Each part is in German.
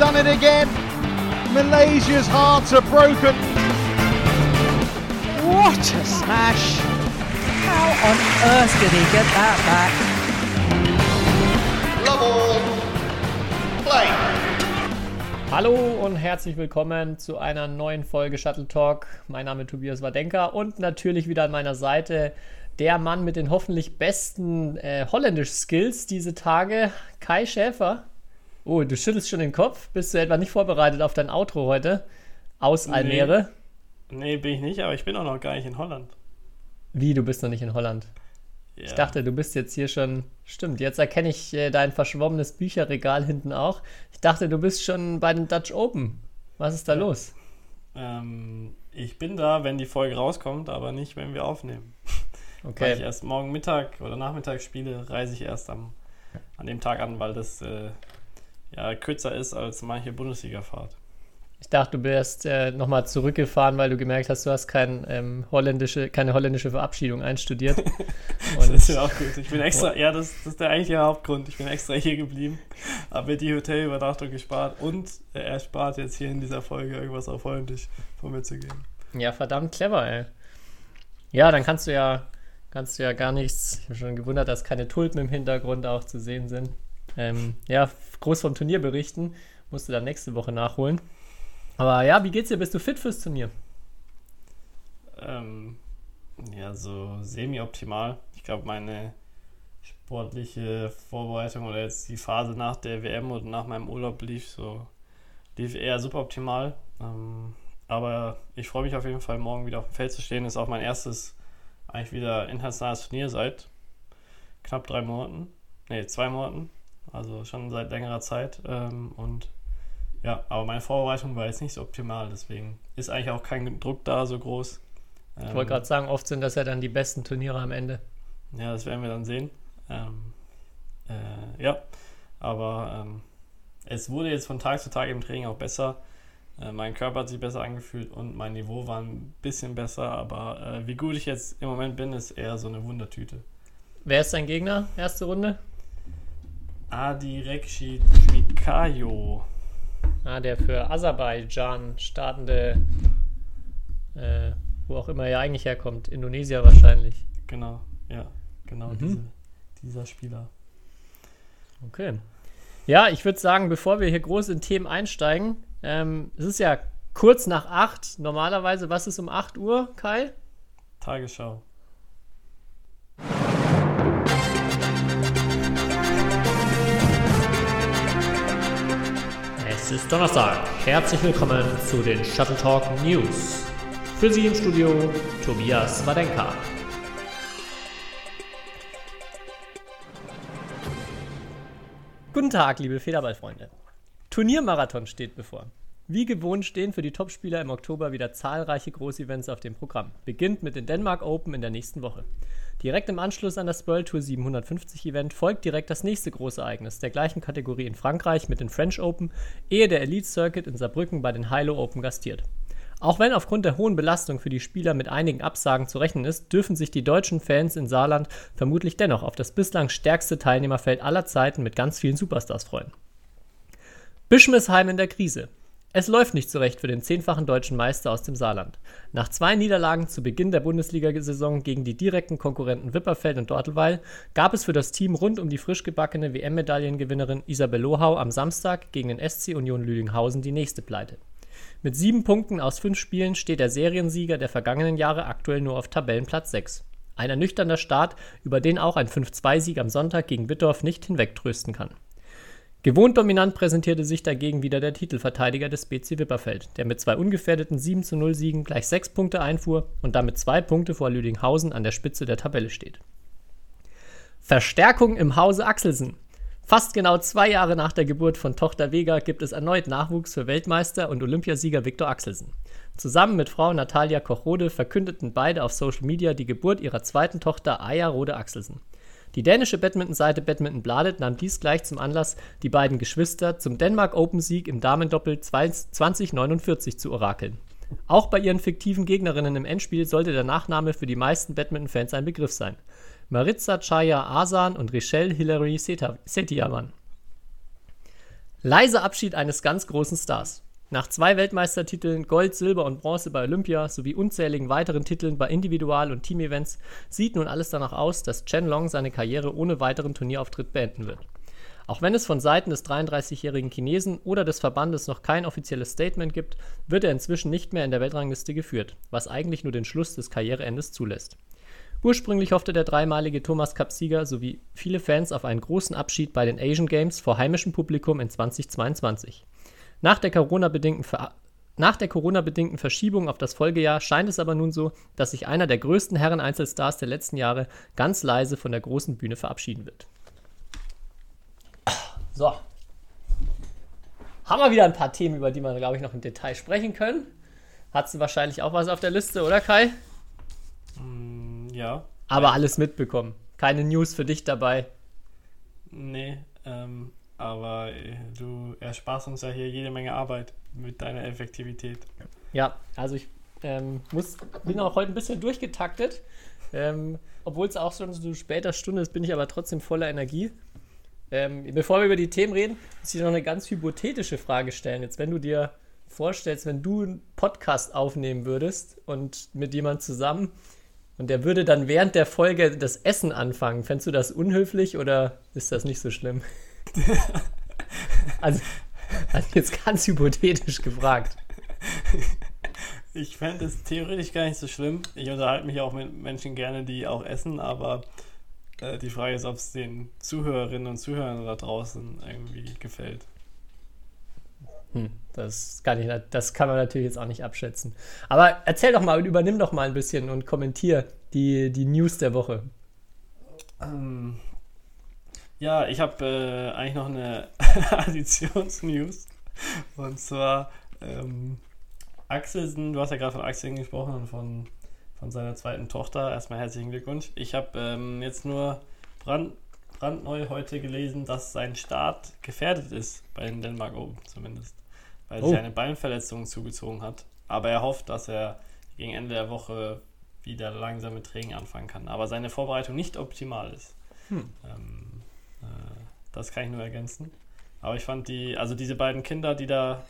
done it again. Malaysia's hearts are broken. What a smash! How on earth did he get that back? Love all. Play. Hallo und herzlich willkommen zu einer neuen Folge Shuttle Talk. Mein Name ist Tobias Wadenka und natürlich wieder an meiner Seite der Mann mit den hoffentlich besten äh, Holländisch-Skills diese Tage, Kai Schäfer. Oh, du schüttelst schon den Kopf. Bist du etwa nicht vorbereitet auf dein Outro heute? Aus Nee. Almere? Nee, bin ich nicht, aber ich bin auch noch gar nicht in Holland. Wie, du bist noch nicht in Holland? Ja. Ich dachte, du bist jetzt hier schon. Stimmt, jetzt erkenne ich äh, dein verschwommenes Bücherregal hinten auch. Ich dachte, du bist schon bei den Dutch Open. Was ist da los? Ähm, ich bin da, wenn die Folge rauskommt, aber nicht, wenn wir aufnehmen. Weil ich Okay. erst morgen Mittag oder Nachmittag spiele, reise ich erst am, an dem Tag an, weil das äh, ja, kürzer ist als manche Bundesliga-Fahrt. Ich dachte, du wärst äh, nochmal zurückgefahren, weil du gemerkt hast, du hast kein, ähm, holländische, keine holländische Verabschiedung einstudiert. Das ist ja auch gut. Ich bin extra, ja, das, das ist der eigentliche Hauptgrund. Ich bin extra hier geblieben, habe mir die Hotelübernachtung gespart und er spart jetzt hier in dieser Folge irgendwas auf Holländisch von mir zu geben. ja, verdammt clever, ey. Ja, dann kannst du ja, kannst du ja gar nichts. Ich habe schon gewundert, dass keine Tulpen im Hintergrund auch zu sehen sind. Ähm, ja, groß vom Turnier berichten. Musst du dann nächste Woche nachholen. Aber ja, wie geht's dir? Bist du fit fürs Turnier? Ähm, ja, so semi-optimal. Ich glaube, meine sportliche Vorbereitung oder jetzt die Phase nach der WM und nach meinem Urlaub lief so, lief eher suboptimal. Ähm, aber ich freue mich auf jeden Fall, morgen wieder auf dem Feld zu stehen. ist auch mein erstes eigentlich wieder internationales Turnier seit knapp drei Monaten. Nee, zwei Monaten. Also schon seit längerer Zeit. Ähm, und ja, aber meine Vorbereitung war jetzt nicht so optimal, deswegen ist eigentlich auch kein Druck da so groß. Ich Ähm, wollte gerade sagen, oft sind das ja dann die besten Turniere am Ende. Ja, das werden wir dann sehen. Ähm, äh, ja, aber ähm, es wurde jetzt von Tag zu Tag im Training auch besser. Äh, mein Körper hat sich besser angefühlt und mein Niveau war ein bisschen besser, aber äh, wie gut ich jetzt im Moment bin, ist eher so eine Wundertüte. Wer ist dein Gegner? Erste Runde? Adi Rekshi Twikayo. Ah, der für Aserbaidschan startende, äh, wo auch immer er eigentlich herkommt, Indonesier wahrscheinlich. Genau, ja, genau Mhm. diese, dieser Spieler. Okay. Ja, ich würde sagen, bevor wir hier groß in Themen einsteigen, ähm, es ist ja kurz nach 8. Normalerweise, was ist um 8 Uhr, Kai? Tagesschau. Es ist Donnerstag. Herzlich willkommen zu den Shuttle Talk News. Für Sie im Studio Tobias Wadenka. Guten Tag, liebe Federballfreunde. Turniermarathon steht bevor. Wie gewohnt stehen für die Topspieler im Oktober wieder zahlreiche Großevents auf dem Programm. Beginnt mit den Denmark Open in der nächsten Woche. Direkt im Anschluss an das World Tour 750 Event folgt direkt das nächste große Ereignis der gleichen Kategorie in Frankreich mit den French Open, ehe der Elite Circuit in Saarbrücken bei den Hilo Open gastiert. Auch wenn aufgrund der hohen Belastung für die Spieler mit einigen Absagen zu rechnen ist, dürfen sich die deutschen Fans in Saarland vermutlich dennoch auf das bislang stärkste Teilnehmerfeld aller Zeiten mit ganz vielen Superstars freuen. Bischmesheim in der Krise. Es läuft nicht so recht für den zehnfachen deutschen Meister aus dem Saarland. Nach zwei Niederlagen zu Beginn der Bundesliga-Saison gegen die direkten Konkurrenten Wipperfeld und Dortelweil gab es für das Team rund um die frisch gebackene WM-Medaillengewinnerin Isabel Lohau am Samstag gegen den SC Union Lüdinghausen die nächste Pleite. Mit sieben Punkten aus fünf Spielen steht der Seriensieger der vergangenen Jahre aktuell nur auf Tabellenplatz 6. Ein ernüchternder Start, über den auch ein 5-2-Sieg am Sonntag gegen Wittorf nicht hinwegtrösten kann. Gewohnt dominant präsentierte sich dagegen wieder der Titelverteidiger des BC Wipperfeld, der mit zwei ungefährdeten 7 zu 0 Siegen gleich sechs Punkte einfuhr und damit zwei Punkte vor Lüdinghausen an der Spitze der Tabelle steht. Verstärkung im Hause Axelsen. Fast genau zwei Jahre nach der Geburt von Tochter Vega gibt es erneut Nachwuchs für Weltmeister und Olympiasieger Viktor Axelsen. Zusammen mit Frau Natalia Kochrode verkündeten beide auf Social Media die Geburt ihrer zweiten Tochter Aya Rode Axelsen. Die dänische Badmintonseite Badminton Bladet nahm dies gleich zum Anlass, die beiden Geschwister zum Denmark Open Sieg im Damendoppel 2049 zu orakeln. Auch bei ihren fiktiven Gegnerinnen im Endspiel sollte der Nachname für die meisten Badminton-Fans ein Begriff sein. Maritza Chaya Asan und Richelle Hilary Seta- Setiawan. Leiser Abschied eines ganz großen Stars. Nach zwei Weltmeistertiteln, Gold, Silber und Bronze bei Olympia sowie unzähligen weiteren Titeln bei Individual- und Teamevents sieht nun alles danach aus, dass Chen Long seine Karriere ohne weiteren Turnierauftritt beenden wird. Auch wenn es von Seiten des 33-jährigen Chinesen oder des Verbandes noch kein offizielles Statement gibt, wird er inzwischen nicht mehr in der Weltrangliste geführt, was eigentlich nur den Schluss des Karriereendes zulässt. Ursprünglich hoffte der dreimalige Thomas Cup-Sieger sowie viele Fans auf einen großen Abschied bei den Asian Games vor heimischem Publikum in 2022. Nach der Corona-bedingten Ver nach der Corona-bedingten Verschiebung auf das Folgejahr scheint es aber nun so, dass sich einer der größten Herren-Einzelstars der letzten Jahre ganz leise von der großen Bühne verabschieden wird. So. Haben wir wieder ein paar Themen, über die wir, glaube ich, noch im Detail sprechen können. Hast du wahrscheinlich auch was auf der Liste, oder Kai? Mm, ja. Aber alles mitbekommen. Keine News für dich dabei. Nee, ähm, aber äh, du ersparst uns ja hier jede Menge Arbeit mit deiner Effektivität. Ja, also ich ähm, muss, bin auch heute ein bisschen durchgetaktet. Ähm, Obwohl es auch schon so später Stunde ist, bin ich aber trotzdem voller Energie. Ähm, bevor wir über die Themen reden, muss ich noch eine ganz hypothetische Frage stellen. Jetzt, wenn du dir vorstellst, wenn du einen Podcast aufnehmen würdest und mit jemand zusammen und der würde dann während der Folge das Essen anfangen, fändest du das unhöflich oder ist das nicht so schlimm? also, also jetzt ganz hypothetisch gefragt. Ich fände es theoretisch gar nicht so schlimm. Ich unterhalte mich auch mit Menschen gerne, die auch essen, aber äh, die Frage ist, ob es den Zuhörerinnen und Zuhörern da draußen irgendwie gefällt. Hm, das, kann ich, das kann man natürlich jetzt auch nicht abschätzen. Aber erzähl doch mal und übernimm doch mal ein bisschen und kommentier die, die News der Woche. Ähm, ja, ich habe äh, eigentlich noch eine Additionsnews. Und zwar ähm, Axelsen, du hast ja gerade von Axelsen gesprochen und von, von seiner zweiten Tochter. Erstmal herzlichen Glückwunsch. Ich habe ähm, jetzt nur brand, brandneu heute gelesen, dass sein Start gefährdet ist bei den Denmark Open zumindest. Weil oh. sich eine Beinverletzung zugezogen hat. Aber er hofft, dass er gegen Ende der Woche wieder langsam mit Training anfangen kann. Aber seine Vorbereitung nicht optimal ist. Hm. Ähm, äh, das kann ich nur ergänzen. Aber ich fand die, also diese beiden Kinder, die da,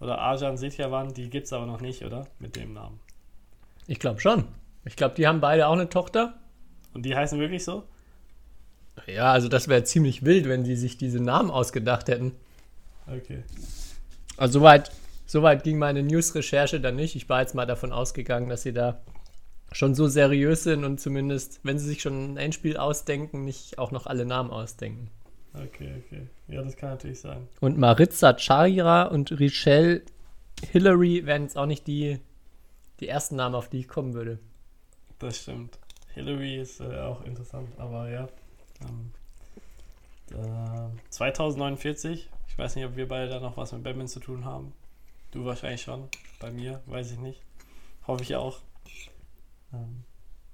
oder Arjan Setja waren, die gibt es aber noch nicht, oder? Mit dem Namen. Ich glaube schon. Ich glaube, die haben beide auch eine Tochter. Und die heißen wirklich so? Ja, also das wäre ziemlich wild, wenn die sich diese Namen ausgedacht hätten. Okay. Also soweit, soweit ging meine News-Recherche dann nicht. Ich war jetzt mal davon ausgegangen, dass sie da schon so seriös sind und zumindest, wenn sie sich schon ein Endspiel ausdenken, nicht auch noch alle Namen ausdenken. Okay, okay. Ja, das kann natürlich sein. Und Maritza Charira und Richelle Hillary wären jetzt auch nicht die, die ersten Namen, auf die ich kommen würde. Das stimmt. Hillary ist äh, auch interessant, aber ja. Ähm, äh, 2049, ich weiß nicht, ob wir beide da noch was mit Batman zu tun haben. Du wahrscheinlich schon. Bei mir, weiß ich nicht. Hoffe ich auch. Ähm,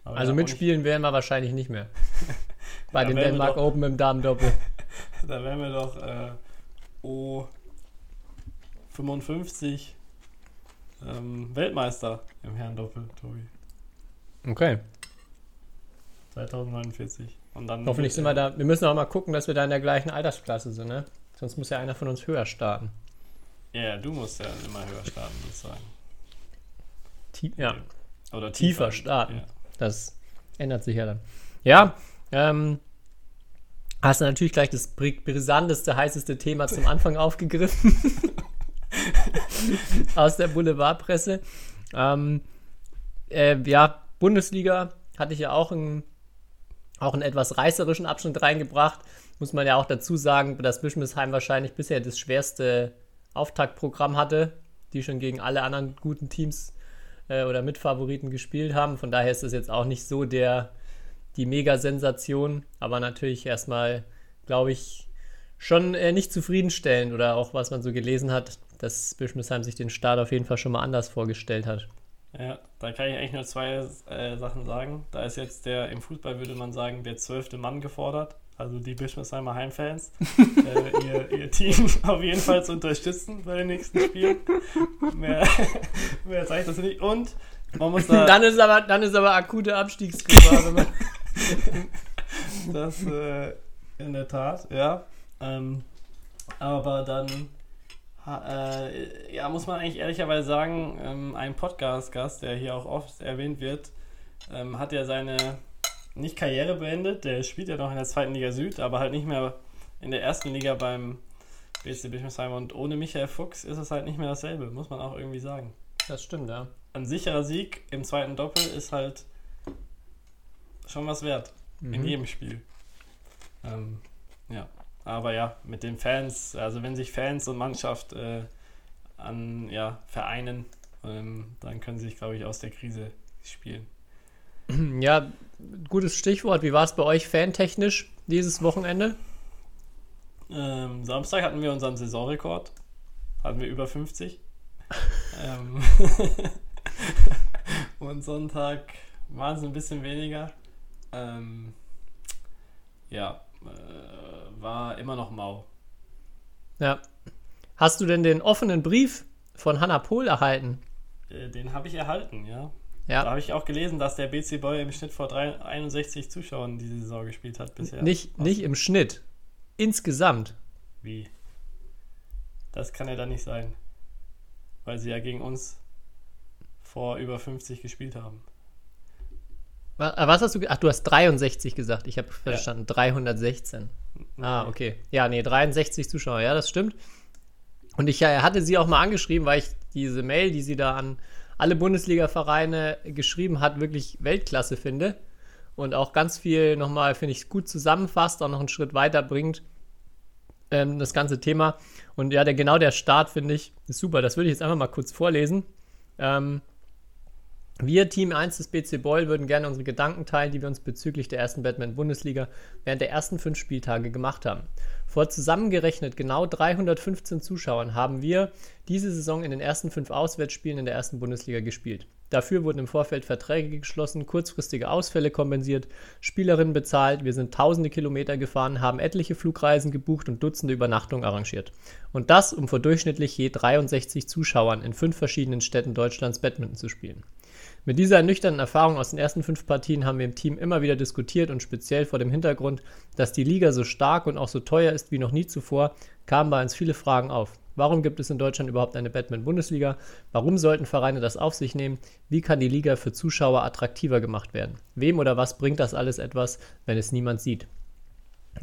also mitspielen werden wir wahrscheinlich nicht mehr. Bei ja, den Denmark Open im Damen-Doppel. da wären wir doch äh, O55 ähm, Weltmeister im Herren-Doppel, Tobi. Okay. 2049. Und dann Hoffentlich sind wir da. Wir müssen auch mal gucken, dass wir da in der gleichen Altersklasse sind, ne? Sonst muss ja einer von uns höher starten. Ja, du musst ja immer höher starten, sozusagen. Ja. Oder tiefer, tiefer starten. Ja. Das ändert sich ja dann. Ja, ähm, hast du natürlich gleich das brisanteste, heißeste Thema zum Anfang aufgegriffen. Aus der Boulevardpresse. Ähm, äh, ja, Bundesliga hatte ich ja auch einen, auch einen etwas reißerischen Abschnitt reingebracht. Muss man ja auch dazu sagen, dass Bischmisheim wahrscheinlich bisher das schwerste Auftaktprogramm hatte, die schon gegen alle anderen guten Teams äh, oder Mitfavoriten gespielt haben. Von daher ist es jetzt auch nicht so der, die Mega-Sensation, aber natürlich erstmal, glaube ich, schon äh, nicht zufriedenstellend oder auch was man so gelesen hat, dass Bischmisheim sich den Start auf jeden Fall schon mal anders vorgestellt hat. Ja, da kann ich eigentlich nur zwei äh, Sachen sagen. Da ist jetzt der, im Fußball würde man sagen, der zwölfte Mann gefordert also die Bischmersheimer Heimfans, äh, ihr, ihr, Team auf jeden Fall zu unterstützen bei den nächsten Spielen. Mehr, mehr zeigt das nicht. Und man muss da. dann, ist aber, dann ist aber akute Abstiegsgefahr. das äh, in der Tat, ja. Ähm, Aber dann, äh, ja, muss man eigentlich ehrlicherweise sagen, ähm, ein Podcast-Gast, der hier auch oft erwähnt wird, ähm, hat ja seine, nicht Karriere beendet, der spielt ja noch in der zweiten Liga Süd, aber halt nicht mehr in der ersten Liga beim BC Bischofsheim und ohne Michael Fuchs ist es halt nicht mehr dasselbe, muss man auch irgendwie sagen. Das stimmt, ja. Ein sicherer Sieg im zweiten Doppel ist halt schon was wert. Mhm. In jedem Spiel. Ähm, ja. Aber ja, mit den Fans, also wenn sich Fans und Mannschaft äh, an ja, vereinen, ähm, dann können sie sich, glaube ich, aus der Krise spielen. Ja, gutes Stichwort. Wie war es bei euch fantechnisch dieses Wochenende? Ähm, Samstag hatten wir unseren Saisonrekord. Hatten wir über 50. ähm, und Sonntag waren es ein bisschen weniger. Ähm, ja, äh, war immer noch mau. Ja. Hast du denn den offenen Brief von Hannah Pohl erhalten? Äh, den habe ich erhalten, ja. Ja. Da habe ich auch gelesen, dass der BC Boy im Schnitt vor 3, 61 Zuschauern diese Saison gespielt hat bisher. Nicht, nicht im Schnitt. Insgesamt. Wie? Das kann ja dann nicht sein. Weil sie ja gegen uns vor über 50 gespielt haben. Äh, was hast du gesagt? Ach, du hast 63 gesagt. Ich habe verstanden. Ja. 316. Ah, okay. Ja, nee, 63 Zuschauer. Ja, das stimmt. Und ich äh, hatte sie auch mal angeschrieben, weil ich diese Mail, die sie da an alle Bundesliga-Vereine geschrieben hat, wirklich Weltklasse finde. Und auch ganz viel nochmal, finde ich, gut zusammenfasst, auch noch einen Schritt weiter bringt, ähm, das ganze Thema. Und ja, der, genau der Start, finde ich, ist super. Das würde ich jetzt einfach mal kurz vorlesen. Ähm, wir, Team 1 des BC Boyle, würden gerne unsere Gedanken teilen, die wir uns bezüglich der ersten Batman-Bundesliga während der ersten fünf Spieltage gemacht haben. Vor zusammengerechnet genau 315 Zuschauern haben wir diese Saison in den ersten fünf Auswärtsspielen in der ersten Bundesliga gespielt. Dafür wurden im Vorfeld Verträge geschlossen, kurzfristige Ausfälle kompensiert, Spielerinnen bezahlt, wir sind tausende Kilometer gefahren, haben etliche Flugreisen gebucht und Dutzende Übernachtungen arrangiert. Und das, um vor durchschnittlich je 63 Zuschauern in fünf verschiedenen Städten Deutschlands Badminton zu spielen. Mit dieser ernüchternden Erfahrung aus den ersten fünf Partien haben wir im Team immer wieder diskutiert und speziell vor dem Hintergrund, dass die Liga so stark und auch so teuer ist wie noch nie zuvor, kamen bei uns viele Fragen auf. Warum gibt es in Deutschland überhaupt eine Batman-Bundesliga? Warum sollten Vereine das auf sich nehmen? Wie kann die Liga für Zuschauer attraktiver gemacht werden? Wem oder was bringt das alles etwas, wenn es niemand sieht?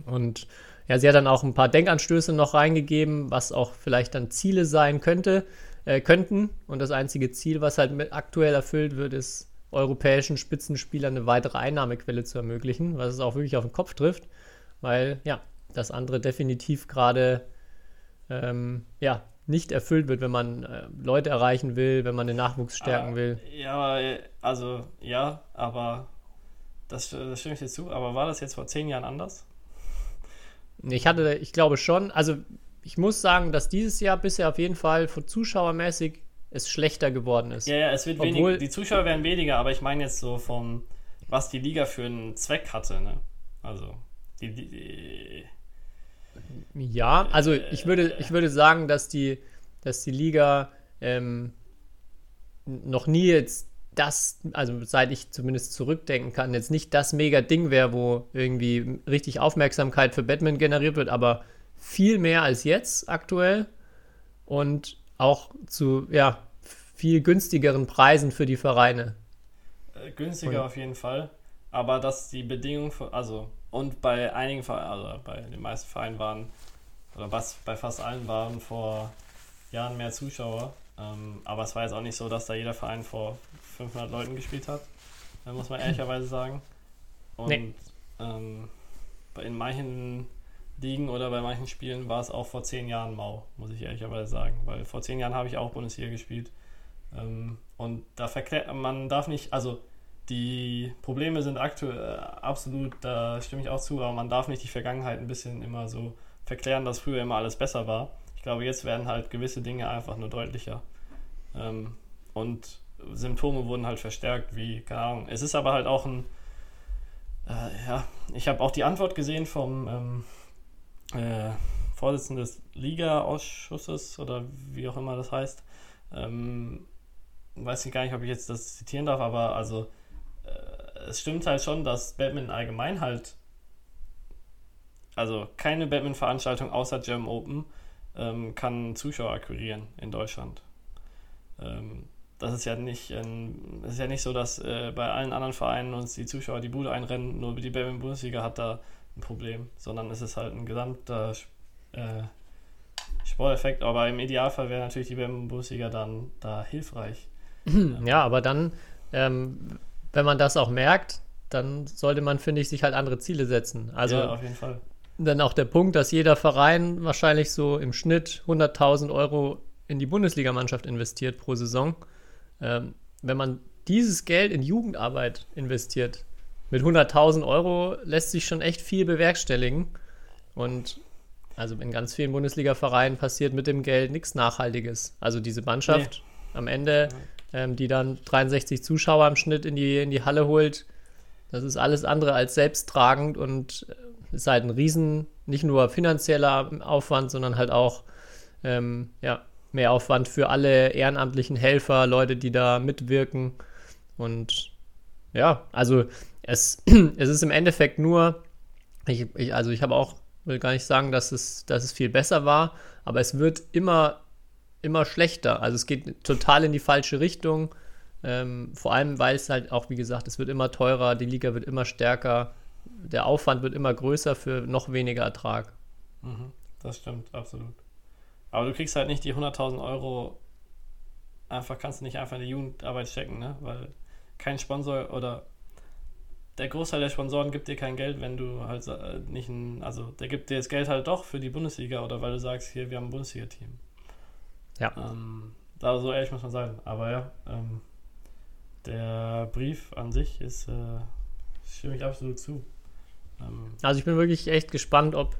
Und ja, sie hat dann auch ein paar Denkanstöße noch reingegeben, was auch vielleicht dann Ziele sein könnte, äh, könnten. Und das einzige Ziel, was halt aktuell erfüllt wird, ist europäischen Spitzenspielern eine weitere Einnahmequelle zu ermöglichen, was es auch wirklich auf den Kopf trifft, weil ja, das andere definitiv gerade ähm, ja, nicht erfüllt wird, wenn man äh, Leute erreichen will, wenn man den Nachwuchs stärken ah, will. Ja, also ja, aber das, das stimme ich dir zu, aber war das jetzt vor zehn Jahren anders? Ich hatte, ich glaube schon, also ich muss sagen, dass dieses Jahr bisher auf jeden Fall von zuschauermäßig es schlechter geworden ist. Ja, ja, es wird weniger, die Zuschauer werden weniger, aber ich meine jetzt so vom, was die Liga für einen Zweck hatte, ne? Also, die, die, die ja, also ich würde, ich würde sagen, dass die, dass die Liga ähm, noch nie jetzt das, also seit ich zumindest zurückdenken kann, jetzt nicht das mega Ding wäre, wo irgendwie richtig Aufmerksamkeit für Batman generiert wird, aber viel mehr als jetzt aktuell und auch zu ja, viel günstigeren Preisen für die Vereine. Äh, günstiger und, auf jeden Fall, aber dass die Bedingungen, für, also und bei einigen Vereinen, also bei den meisten Vereinen waren, oder was bei fast allen waren vor Jahren mehr Zuschauer. Ähm, aber es war jetzt auch nicht so, dass da jeder Verein vor 500 Leuten gespielt hat, muss man ehrlicherweise sagen. Und nee. ähm, in manchen Ligen oder bei manchen Spielen war es auch vor zehn Jahren mau, muss ich ehrlicherweise sagen. Weil vor zehn Jahren habe ich auch Bundesliga gespielt. Ähm, und da verklärt man darf nicht, also die Probleme sind aktuell äh, absolut, da stimme ich auch zu, aber man darf nicht die Vergangenheit ein bisschen immer so verklären, dass früher immer alles besser war. Ich glaube, jetzt werden halt gewisse Dinge einfach nur deutlicher. Ähm, und Symptome wurden halt verstärkt, wie, keine Ahnung. Es ist aber halt auch ein, äh, ja, ich habe auch die Antwort gesehen vom ähm, äh, Vorsitzenden des Liga-Ausschusses oder wie auch immer das heißt. Ähm, weiß ich gar nicht, ob ich jetzt das zitieren darf, aber also äh, es stimmt halt schon, dass Batman allgemein halt also keine Badminton-Veranstaltung außer German Open ähm, kann Zuschauer akquirieren in Deutschland. Ähm, das ist ja nicht, das ist ja nicht so, dass äh, bei allen anderen Vereinen uns die Zuschauer die Bude einrennen, nur die Badminton-Bundesliga hat da ein Problem, sondern es ist halt ein gesamter äh, Sporteffekt. Aber im Idealfall wäre natürlich die Badminton-Bundesliga dann da hilfreich. Ja, aber dann, ähm, wenn man das auch merkt, dann sollte man, finde ich, sich halt andere Ziele setzen. Also ja, auf jeden Fall. dann auch der Punkt, dass jeder Verein wahrscheinlich so im Schnitt 100.000 Euro in die Bundesligamannschaft investiert pro Saison. Ähm, wenn man dieses Geld in Jugendarbeit investiert, mit 100.000 Euro lässt sich schon echt viel bewerkstelligen. Und also in ganz vielen Bundesliga-Vereinen passiert mit dem Geld nichts Nachhaltiges. Also diese Mannschaft am Ende, ähm, die dann 63 Zuschauer im Schnitt in die, in die Halle holt, das ist alles andere als selbsttragend und äh, ist halt ein riesen, nicht nur finanzieller Aufwand, sondern halt auch ähm, ja, mehr Aufwand für alle ehrenamtlichen Helfer, Leute, die da mitwirken. Und ja, also es, es ist im Endeffekt nur, ich, ich, also ich habe auch, will gar nicht sagen, dass es, dass es viel besser war, aber es wird immer, immer schlechter. Also es geht total in die falsche Richtung. Ähm, vor allem, weil es halt auch, wie gesagt, es wird immer teurer, die Liga wird immer stärker, der Aufwand wird immer größer für noch weniger Ertrag. Mhm, das stimmt, absolut. Aber du kriegst halt nicht die 100.000 Euro, einfach kannst du nicht einfach in die Jugendarbeit stecken, ne? Weil kein Sponsor oder der Großteil der Sponsoren gibt dir kein Geld, wenn du halt äh, nicht ein, also der gibt dir das Geld halt doch für die Bundesliga oder weil du sagst, hier, wir haben ein Bundesliga-Team. Ja. Ähm, da so ehrlich muss man sein. Aber ja, ähm, der Brief an sich ist, äh, stimme ich absolut zu. Ähm, Also ich bin wirklich echt gespannt, ob,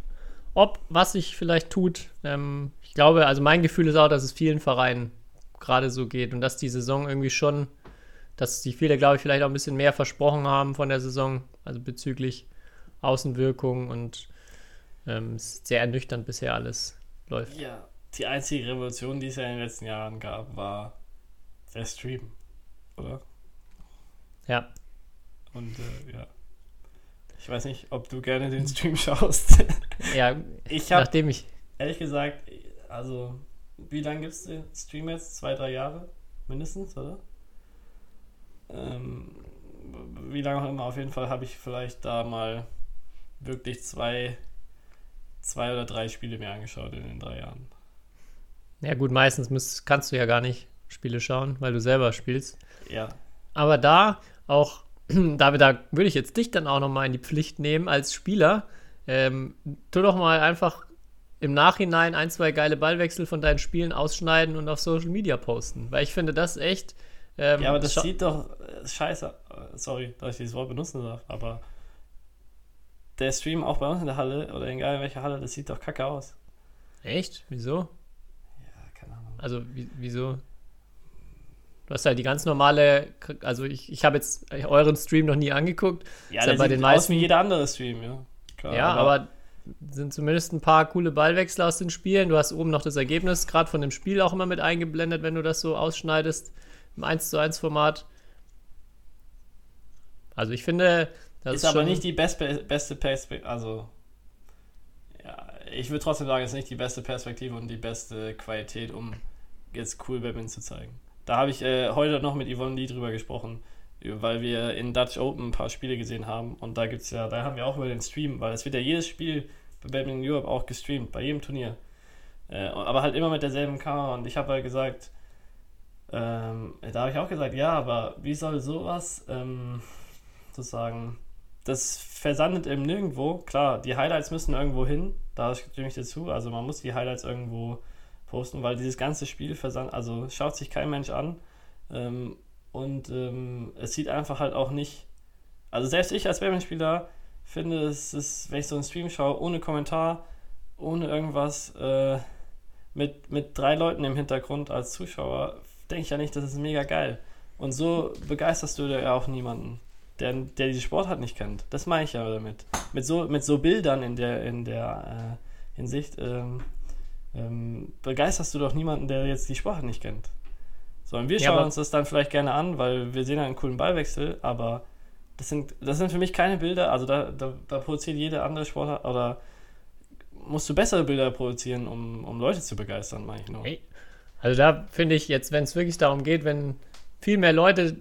ob was sich vielleicht tut. Ähm, ich glaube, also mein Gefühl ist auch, dass es vielen Vereinen gerade so geht und dass die Saison irgendwie schon, dass die viele, glaube ich, vielleicht auch ein bisschen mehr versprochen haben von der Saison, also bezüglich Außenwirkung und ähm, sehr ernüchternd bisher alles läuft. ja, die einzige Revolution, die es ja in den letzten Jahren gab, war der Stream, oder? Ja, Und äh, ja. Ich weiß nicht, ob du gerne den Stream schaust. ja Ich habe nachdem ich, ehrlich gesagt, also, wie lange gibt es den Stream jetzt? Zwei, drei Jahre? Mindestens, oder? Ähm, wie lange auch immer, auf jeden Fall habe ich vielleicht da mal wirklich zwei, zwei oder drei Spiele mir angeschaut in den drei Jahren. ja gut, meistens müsst, kannst du ja gar nicht Spiele schauen, weil du selber spielst. Ja, Aber da auch, da, da würde ich jetzt dich dann auch nochmal in die Pflicht nehmen als Spieler. Ähm, tu doch mal einfach im Nachhinein ein, zwei geile Ballwechsel von deinen Spielen ausschneiden und auf Social Media posten. Weil ich finde das echt. Ähm, ja aber das sieht doch scheiße. Sorry, dass ich dieses Wort benutzen darf, aber der Stream auch bei uns in der Halle oder egal in welcher Halle, das sieht doch kacke aus. Echt? Wieso? Ja, keine Ahnung. Also, wie, wieso? Du hast halt die ganz normale, also ich, ich habe jetzt euren Stream noch nie angeguckt. Ja, der bei sieht den aus meisten- wie jeder andere Stream, ja. Klar, Ja, aber sind zumindest ein paar coole Ballwechsel aus den Spielen. Du hast oben noch das Ergebnis gerade von dem Spiel auch immer mit eingeblendet, wenn du das so ausschneidest im 1 zu 1 Format. Also ich finde, das ist ist aber nicht die beste, beste Perspektive. Also, ja, ich würde trotzdem sagen, es ist nicht die beste Perspektive und die beste Qualität, um jetzt cool Badminton zu zeigen. Da habe ich äh, heute noch mit Yvonne Lee drüber gesprochen, weil wir in Dutch Open ein paar Spiele gesehen haben und da gibt's ja, da haben wir auch über den Stream, weil es wird ja jedes Spiel bei Badminton Europe auch gestreamt, bei jedem Turnier. Äh, aber halt immer mit derselben Kamera und ich habe halt gesagt, ähm, da habe ich auch gesagt, ja, aber wie soll sowas ähm, sozusagen, das versandet eben nirgendwo. Klar, die Highlights müssen irgendwo hin, da stimme ich dir zu. Also man muss die Highlights irgendwo posten, weil dieses ganze Spiel versandet, also schaut sich kein Mensch an. Ähm, und ähm, es sieht einfach halt auch nicht. Also selbst ich als Badminton-Spieler finde, es ist, wenn ich so einen Stream schaue, ohne Kommentar, ohne irgendwas, äh, mit, mit drei Leuten im Hintergrund als Zuschauer, denke ich ja nicht, das ist mega geil. Und so begeisterst du ja auch niemanden, der, der diese Sportart nicht kennt. Das meine ich ja damit. Mit so, mit so Bildern in der, in der äh, Hinsicht ähm, ähm, begeisterst du doch niemanden, der jetzt die Sportart nicht kennt. So, und wir Ja, schauen aber- uns das dann vielleicht gerne an, weil wir sehen einen coolen Ballwechsel, aber das sind, das sind für mich keine Bilder, also da, da, da produziert jede andere Sportart oder musst du bessere Bilder produzieren, um, um Leute zu begeistern, meine ich nur. Also da finde ich jetzt, wenn es wirklich darum geht, wenn viel mehr Leute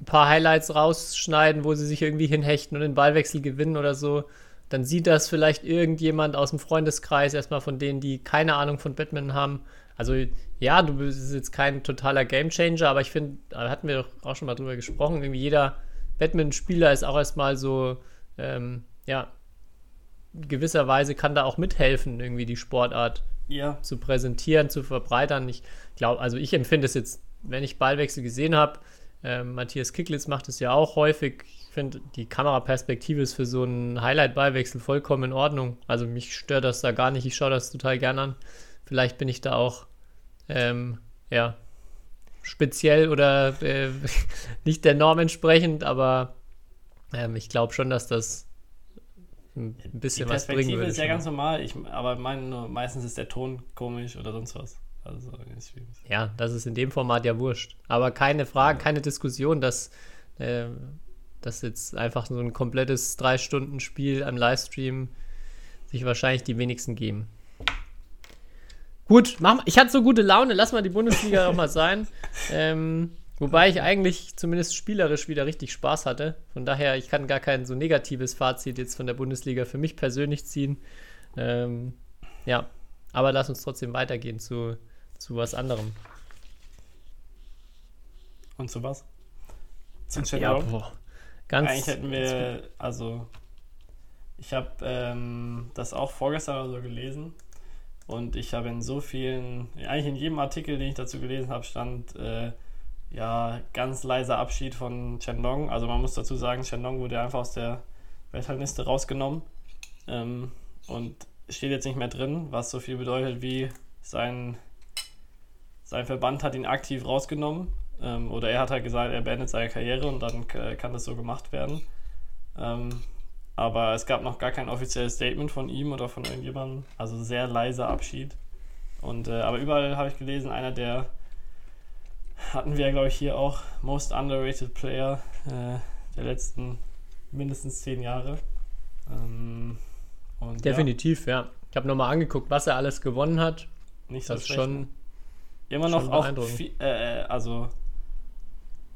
ein paar Highlights rausschneiden, wo sie sich irgendwie hinhechten und den Ballwechsel gewinnen oder so, dann sieht das vielleicht irgendjemand aus dem Freundeskreis, erstmal von denen, die keine Ahnung von Batman haben. Also ja, du bist jetzt kein totaler Gamechanger, aber ich finde, da hatten wir doch auch schon mal drüber gesprochen, irgendwie jeder Batman-Spieler ist auch erstmal so, ähm, ja, gewisserweise kann da auch mithelfen, irgendwie die Sportart Ja, zu präsentieren, zu verbreitern. Ich glaube, also ich empfinde es jetzt, wenn ich Ballwechsel gesehen habe, ähm, Matthias Kicklitz macht es ja auch häufig. Ich finde, die Kameraperspektive ist für so einen Highlight-Ballwechsel vollkommen in Ordnung. Also mich stört das da gar nicht. Ich schaue das total gern an. Vielleicht bin ich da auch, ähm, ja, speziell oder äh, nicht der Norm entsprechend, aber ähm, ich glaube schon, dass das ein die bisschen was bringen Perspektive würde. ist ja ganz normal, ich, aber meine nur, meistens ist der Ton komisch oder sonst was. Also. Ja, das ist in dem Format ja wurscht. Aber keine Frage, keine Diskussion, dass äh, das jetzt einfach so ein komplettes Drei-Stunden-Spiel am Livestream sich wahrscheinlich die wenigsten geben. Gut, mach, ich hatte so gute Laune, lass mal die Bundesliga auch mal sein. Ähm, wobei ich eigentlich zumindest spielerisch wieder richtig Spaß hatte. Von daher, ich kann gar kein so negatives Fazit jetzt von der Bundesliga für mich persönlich ziehen. Ähm, ja, aber lass uns trotzdem weitergehen zu, zu was anderem. Und zu was? Zu Ja, Shenlong? boah. Ganz. Eigentlich hätten wir, also ich habe ähm, das auch vorgestern oder so gelesen und ich habe in so vielen, eigentlich in jedem Artikel, den ich dazu gelesen habe, stand äh, ja ganz leiser Abschied von Chendong. Also man muss dazu sagen, Chendong wurde einfach aus der Weltrangliste rausgenommen ähm, und steht jetzt nicht mehr drin, was so viel bedeutet wie sein, sein Verband hat ihn aktiv rausgenommen. Ähm, oder er hat halt gesagt, er beendet seine Karriere und dann äh, kann das so gemacht werden. Ähm, aber es gab noch gar kein offizielles Statement von ihm oder von irgendjemandem. Also sehr leiser Abschied. Und, äh, aber überall habe ich gelesen, einer der hatten wir, glaube ich, hier auch Most Underrated Player äh, der letzten mindestens zehn Jahre. Ähm, und Definitiv, ja. Ich habe nochmal angeguckt, was er alles gewonnen hat. ja, nicht so Das schlecht, schon. Immer noch auch viel, äh, also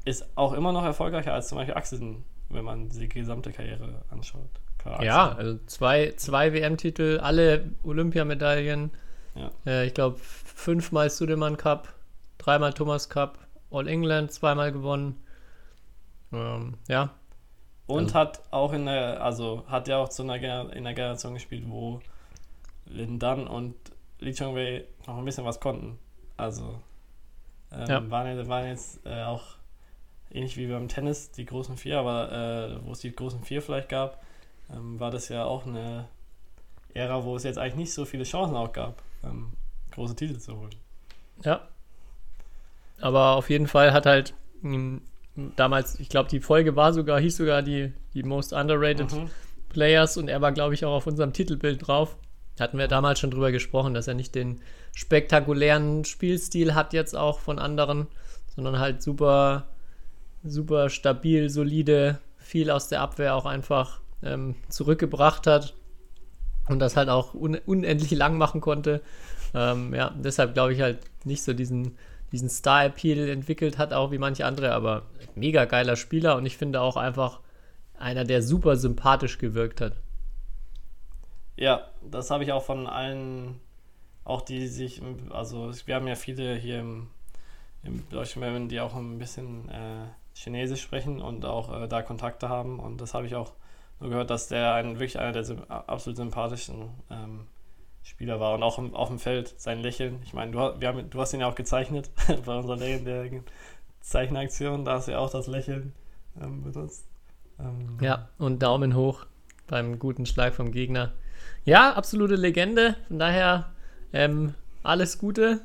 ist auch immer noch erfolgreicher als zum Beispiel Axelsen, wenn man die gesamte Karriere anschaut. Klar, Ja, also zwei, zwei WM-Titel, alle Olympiamedaillen. Ja. Äh, ich glaube, fünfmal Sudeman Cup, dreimal Thomas Cup, All England zweimal gewonnen. Ähm, ja, Und also- hat auch in der, also hat ja auch zu einer, in der Generation gespielt, wo Lin Dan und Lee Chong Wei noch ein bisschen was konnten. Also ähm, Ja. waren, jetzt- waren jetzt äh, auch ähnlich wie beim Tennis die großen vier, aber äh, wo es die großen vier vielleicht gab, ähm, war das ja auch eine Ära, wo es jetzt eigentlich nicht so viele Chancen auch gab, ähm, große Titel zu holen. Ja. Aber auf jeden Fall hat halt mh, damals, ich glaube, die Folge war sogar, hieß sogar die, die Most Underrated Mhm. Players und er war, glaube ich, auch auf unserem Titelbild drauf. Hatten wir damals schon drüber gesprochen, dass er nicht den spektakulären Spielstil hat jetzt auch von anderen, sondern halt super, super stabil, solide, viel aus der Abwehr auch einfach ähm, zurückgebracht hat und das halt auch un unendlich lang machen konnte. Ähm, ja, deshalb glaube ich halt nicht so diesen, diesen Star-Appeal entwickelt hat, auch wie manche andere, aber mega geiler Spieler und ich finde auch einfach einer, der super sympathisch gewirkt hat. Ja, das habe ich auch von allen, auch die sich, also wir haben ja viele hier im, im deutschen Melbourne, die auch ein bisschen äh, Chinesisch sprechen und auch äh, da Kontakte haben und das habe ich auch nur gehört, dass der ein, wirklich einer der absolut sympathischen ähm, Spieler war und auch im, auf dem Feld sein Lächeln. Ich meine, du, wir haben, du hast ihn ja auch gezeichnet bei unserer legendären Zeichenaktion, da hast du ja auch das Lächeln ähm, benutzt. Ähm, Ja, und Daumen hoch beim guten Schlag vom Gegner. Ja, absolute Legende. Von daher ähm, alles Gute.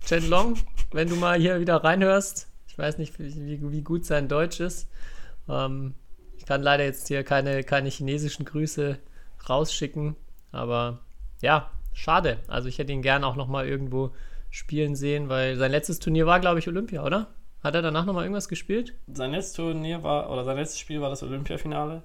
Chen Long, wenn du mal hier wieder reinhörst. Ich weiß nicht, wie, wie gut sein Deutsch ist. Ähm, ich kann leider jetzt hier keine, keine chinesischen Grüße rausschicken. Aber ja, schade. Also ich hätte ihn gern auch noch mal irgendwo spielen sehen, weil sein letztes Turnier war, glaube ich, Olympia, oder? Hat er danach noch mal irgendwas gespielt? sein letztes Turnier war, oder sein letztes Spiel war das Olympiafinale.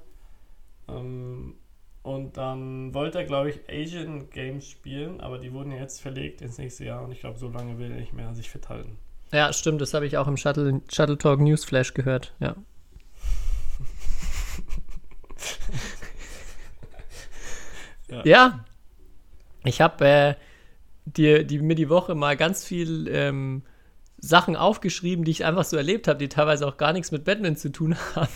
Ähm, Und dann wollte er, glaube ich, Asian Games spielen, aber die wurden ja jetzt verlegt ins nächste Jahr und ich glaube, so lange will er nicht mehr sich fit halten. Ja, stimmt, das habe ich auch im Shuttle, Shuttle Talk Newsflash gehört, ja. ja. ja. Ich habe äh, dir die, mir die Woche mal ganz viel ähm, Sachen aufgeschrieben, die ich einfach so erlebt habe, die teilweise auch gar nichts mit Batman zu tun haben.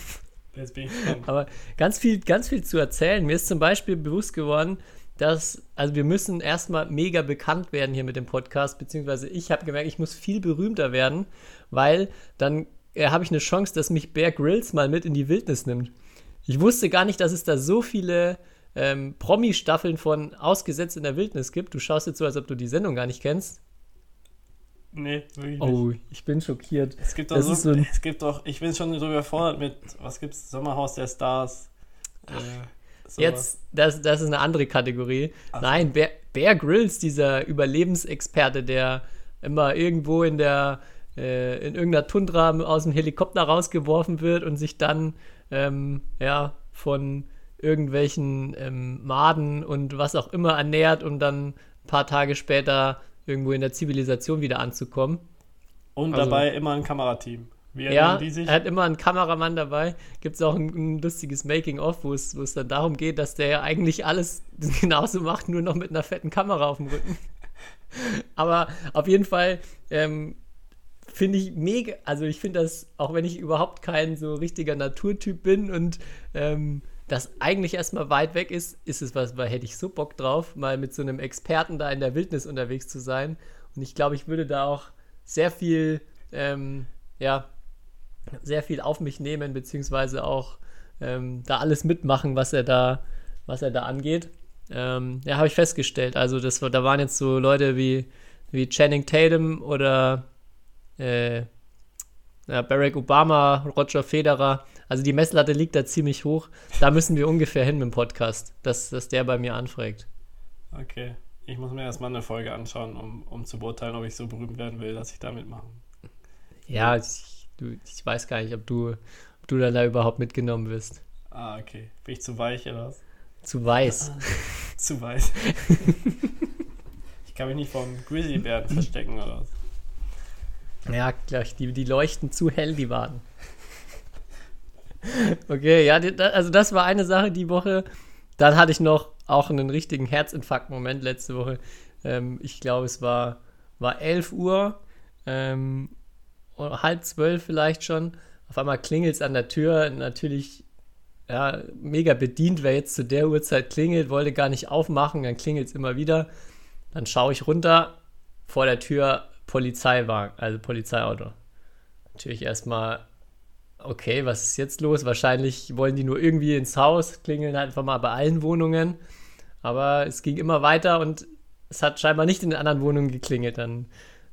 Aber ganz viel, ganz viel zu erzählen. Mir ist zum Beispiel bewusst geworden, dass, also wir müssen erstmal mega bekannt werden hier mit dem Podcast, beziehungsweise ich habe gemerkt, ich muss viel berühmter werden, weil dann äh, habe ich eine Chance, dass mich Bear Grylls mal mit in die Wildnis nimmt. Ich wusste gar nicht, dass es da so viele ähm, Promi-Staffeln von Ausgesetzt in der Wildnis gibt. Du schaust jetzt so, als ob du die Sendung gar nicht kennst. Nee, wirklich Oh, nicht. ich bin schockiert. Es gibt doch, so, so ein- es gibt doch, ich bin schon so überfordert mit, was gibt's, Sommerhaus der Stars. Äh. Jetzt, das, das ist eine andere Kategorie. Ach. Nein, Bear, Bear Grylls, dieser Überlebensexperte, der immer irgendwo in der äh, in irgendeiner Tundra aus dem Helikopter rausgeworfen wird und sich dann ähm, ja von irgendwelchen ähm, Maden und was auch immer ernährt, um dann ein paar Tage später irgendwo in der Zivilisation wieder anzukommen. Und also- dabei immer ein Kamerateam. Wie Ja, erinnern die sich? er hat immer einen Kameramann dabei. Gibt es auch ein, ein lustiges Making-of, wo es, wo es dann darum geht, dass der ja eigentlich alles genauso macht, nur noch mit einer fetten Kamera auf dem Rücken. Aber auf jeden Fall ähm, finde ich mega, also ich finde das, auch wenn ich überhaupt kein so richtiger Naturtyp bin und ähm, das eigentlich erstmal weit weg ist, ist es was, weil hätte ich so Bock drauf, mal mit so einem Experten da in der Wildnis unterwegs zu sein. Und ich glaube, ich würde da auch sehr viel, ähm, ja, sehr viel auf mich nehmen, beziehungsweise auch ähm, da alles mitmachen, was er da, was er da angeht. Ähm, ja, habe ich festgestellt. Also das da waren jetzt so Leute wie, wie Channing Tatum oder äh, ja, Barack Obama, Roger Federer. Also die Messlatte liegt da ziemlich hoch. Da müssen wir ungefähr hin mit dem Podcast, dass, dass der bei mir anfragt. Okay. Ich muss mir erstmal eine Folge anschauen, um, um zu beurteilen, ob ich so berühmt werden will, dass ich da mitmache. Ja, ich, du, ich weiß gar nicht, ob du, ob du dann da überhaupt mitgenommen wirst. Ah, okay. Bin ich zu weich oder was? Zu weiß. Zu weiß. ich kann mich nicht vom Grizzlybären verstecken oder was? Ja, gleich, die, die leuchten zu hell, die Waden. Okay, ja, also das war eine Sache die Woche. Dann hatte ich noch auch einen richtigen Herzinfarkt-Moment letzte Woche. Ähm, ich glaube, es war, war 11 Uhr, ähm, oder halb zwölf vielleicht schon. Auf einmal klingelt es an der Tür. Natürlich, ja, mega bedient, wer jetzt zu der Uhrzeit klingelt, wollte gar nicht aufmachen, dann klingelt es immer wieder. Dann schaue ich runter, vor der Tür Polizeiwagen, also Polizeiauto. Natürlich erstmal, okay, was ist jetzt los? Wahrscheinlich wollen die nur irgendwie ins Haus, klingeln halt einfach mal bei allen Wohnungen. Aber es ging immer weiter und es hat scheinbar nicht in den anderen Wohnungen geklingelt. Dann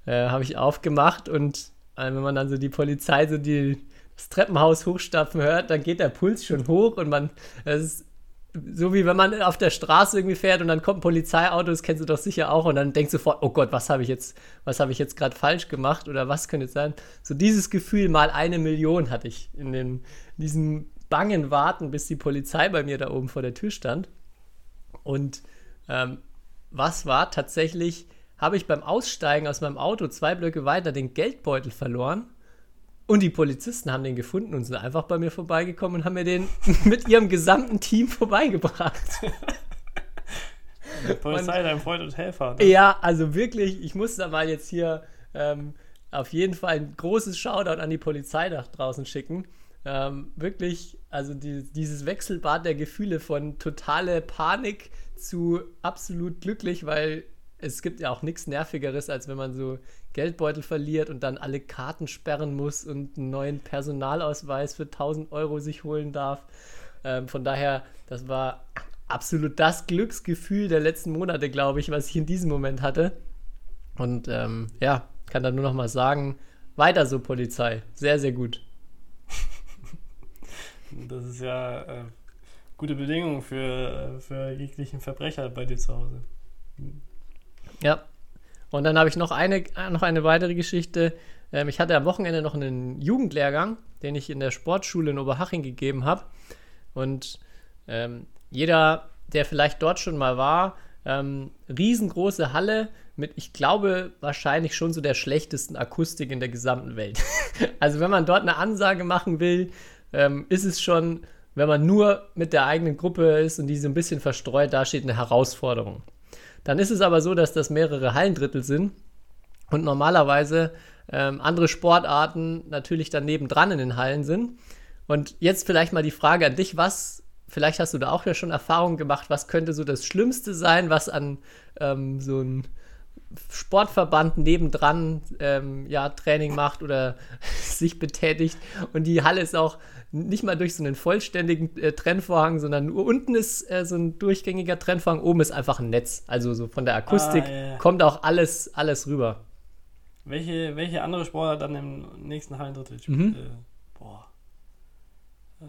äh, habe ich aufgemacht und äh, wenn man dann so die Polizei so die, das Treppenhaus hochstapfen hört, dann geht der Puls schon hoch und man, es ist so wie wenn man auf der Straße irgendwie fährt und dann kommt ein Polizeiauto, das kennst du doch sicher auch, und dann denkst du sofort, oh Gott, was habe ich jetzt, was habe ich jetzt gerade falsch gemacht oder was könnte es sein? So dieses Gefühl mal eine Million hatte ich in, den, in diesem bangen Warten, bis die Polizei bei mir da oben vor der Tür stand. Und ähm, was war tatsächlich, habe ich beim Aussteigen aus meinem Auto zwei Blöcke weiter den Geldbeutel verloren. Und die Polizisten haben den gefunden und sind einfach bei mir vorbeigekommen und haben mir den mit ihrem gesamten Team vorbeigebracht. Polizei, dein Freund und Helfer. Ne? Ja, also wirklich, ich muss da mal jetzt hier ähm, auf jeden Fall ein großes Shoutout an die Polizei da draußen schicken. Ähm, wirklich, also die, dieses Wechselbad der Gefühle von totale Panik zu absolut glücklich, weil es gibt ja auch nichts Nervigeres, als wenn man so Geldbeutel verliert und dann alle Karten sperren muss und einen neuen Personalausweis für 1000 Euro sich holen darf. Ähm, von daher, das war absolut das Glücksgefühl der letzten Monate, glaube ich, was ich in diesem Moment hatte. Und ähm, ja, kann da nur noch mal sagen, weiter so Polizei. Sehr, sehr gut. Das ist ja äh, gute Bedingungen für, äh, für jeglichen Verbrecher bei dir zu Hause. Ja. Und dann habe ich noch eine, noch eine weitere Geschichte. Ähm, ich hatte am Wochenende noch einen Jugendlehrgang, den ich in der Sportschule in Oberhaching gegeben habe. Und ähm, jeder, der vielleicht dort schon mal war, ähm, riesengroße Halle mit, ich glaube, wahrscheinlich schon so der schlechtesten Akustik in der gesamten Welt. also wenn man dort eine Ansage machen will, ähm, ist es schon, wenn man nur mit der eigenen Gruppe ist und die so ein bisschen verstreut dasteht, eine Herausforderung. Dann ist es aber so, dass das mehrere Hallendrittel sind und normalerweise ähm, andere Sportarten natürlich dann nebendran in den Hallen sind. Und jetzt vielleicht mal die Frage an dich, was, vielleicht hast du da auch ja schon Erfahrungen gemacht, was könnte so das Schlimmste sein, was an ähm, so ein Sportverband nebendran ähm, ja, Training macht oder sich betätigt und die Halle ist auch nicht mal durch so einen vollständigen äh, Trennvorhang, sondern nur unten ist äh, so ein durchgängiger Trennvorhang, oben ist einfach ein Netz. Also so von der Akustik Ah, ja, kommt auch alles, alles rüber. Welche, welche andere Sportart dann im nächsten Hallendrittel spielt? Mhm. Äh, boah. Äh.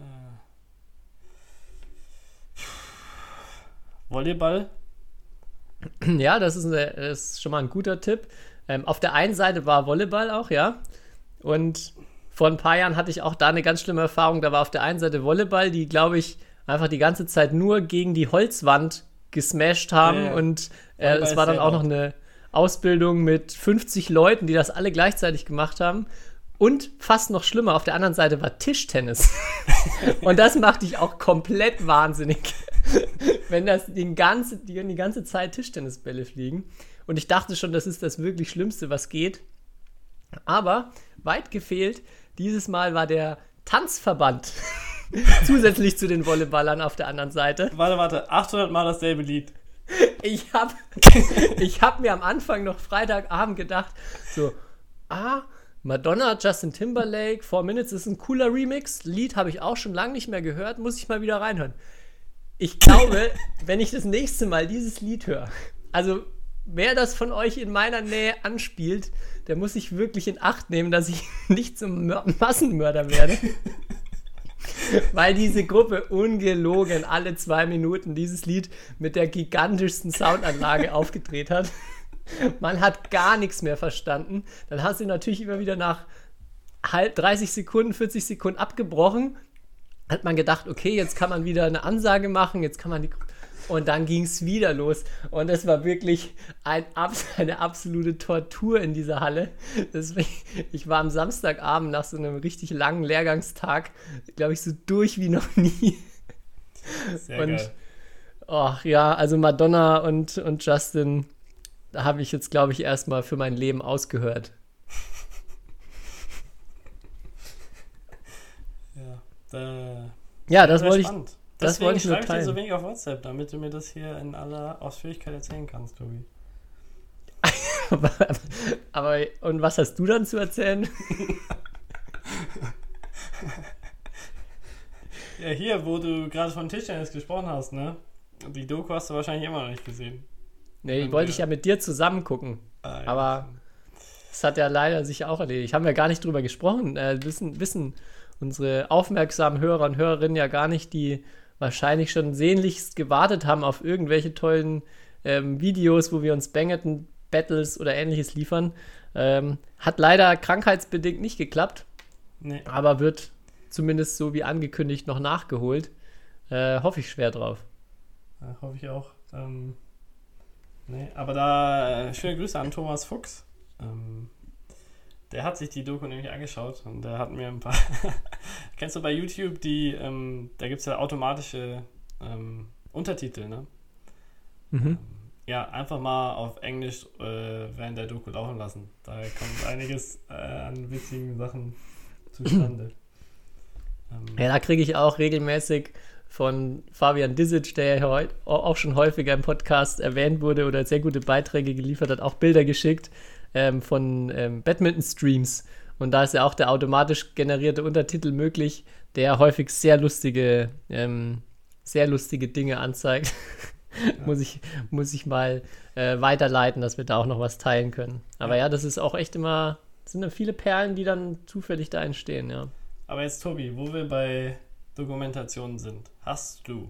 Volleyball? Ja, das ist, eine, das ist schon mal ein guter Tipp. Ähm, auf der einen Seite war Volleyball auch, ja. Und vor ein paar Jahren hatte ich auch da eine ganz schlimme Erfahrung. Da war auf der einen Seite Volleyball, die, glaube ich, einfach die ganze Zeit nur gegen die Holzwand gesmashed haben. Ja. Und äh, es war dann auch noch eine Ausbildung mit 50 Leuten, die das alle gleichzeitig gemacht haben. Und fast noch schlimmer, auf der anderen Seite war Tischtennis. Und das macht dich auch komplett wahnsinnig, wenn das die ganze, die, die ganze Zeit Tischtennisbälle fliegen. Und ich dachte schon, das ist das wirklich Schlimmste, was geht. Aber weit gefehlt, dieses Mal war der Tanzverband zusätzlich zu den Volleyballern auf der anderen Seite. Warte, warte, 800 Mal dasselbe Lied. Ich habe ich hab mir am Anfang noch Freitagabend gedacht, so, ah, Madonna, Justin Timberlake, Four Minutes ist ein cooler Remix. Lied habe ich auch schon lange nicht mehr gehört, muss ich mal wieder reinhören. Ich glaube, wenn ich das nächste Mal dieses Lied höre, also wer das von euch in meiner Nähe anspielt, der muss sich wirklich in Acht nehmen, dass ich nicht zum Mör Massenmörder werde. Weil diese Gruppe ungelogen alle zwei Minuten dieses Lied mit der gigantischsten Soundanlage aufgedreht hat. Man hat gar nichts mehr verstanden. Dann hast du natürlich immer wieder nach halb 30 Sekunden, 40 Sekunden abgebrochen. Hat man gedacht, okay, jetzt kann man wieder eine Ansage machen, jetzt kann man die. Und dann ging es wieder los. Und es war wirklich ein, eine absolute Tortur in dieser Halle. Deswegen, ich war am Samstagabend nach so einem richtig langen Lehrgangstag, glaube ich, so durch wie noch nie. Sehr Und- geil. Ach ja, also Madonna und, und Justin, da habe ich jetzt, glaube ich, erstmal für mein Leben ausgehört. Ja, da, Ja, das wollte ich. spannend. das Deswegen wollte ich nur schreibe ich dir so teilen. wenig auf WhatsApp, damit du mir das hier in aller Ausführlichkeit erzählen kannst, Tobi. Aber, aber, und was hast du dann zu erzählen? Ja, hier, wo du gerade von Tischtennis gesprochen hast, ne? Die Doku hast du wahrscheinlich immer noch nicht gesehen. Nee, die wollte ich ja mit dir zusammen gucken. Ah, ja. Aber es hat ja leider sich auch erledigt. Haben wir gar nicht drüber gesprochen. Äh, wissen, wissen unsere aufmerksamen Hörer und Hörerinnen ja gar nicht, die wahrscheinlich schon sehnlichst gewartet haben auf irgendwelche tollen ähm, Videos, wo wir uns Bengetton Battles oder ähnliches liefern. Ähm, hat leider krankheitsbedingt nicht geklappt, Nee, aber wird zumindest so wie angekündigt noch nachgeholt. Äh, hoffe ich schwer drauf. ja, hoffe ich auch. Ähm, nee, aber da äh, schöne Grüße an Thomas Fuchs. Ähm, der hat sich die Doku nämlich angeschaut und der hat mir ein paar. Kennst du bei YouTube die, ähm, da gibt es ja automatische ähm, Untertitel, ne? Mhm. Ja, einfach mal auf Englisch äh, während der Doku laufen lassen. Da kommt einiges äh, an witzigen Sachen zustande. ähm, Ja, da kriege ich auch regelmäßig von Fabian Disic, der ja heut, auch schon häufiger im Podcast erwähnt wurde oder sehr gute Beiträge geliefert hat, auch Bilder geschickt ähm, von ähm, Badminton-Streams. Und da ist ja auch der automatisch generierte Untertitel möglich, der häufig sehr lustige, ähm, sehr lustige Dinge anzeigt. muss, ich, muss ich mal äh, weiterleiten, dass wir da auch noch was teilen können. Aber ja, das ist auch echt immer, sind dann viele Perlen, die dann zufällig da entstehen, ja. Aber jetzt, Tobi, wo wir bei Dokumentationen sind, hast du.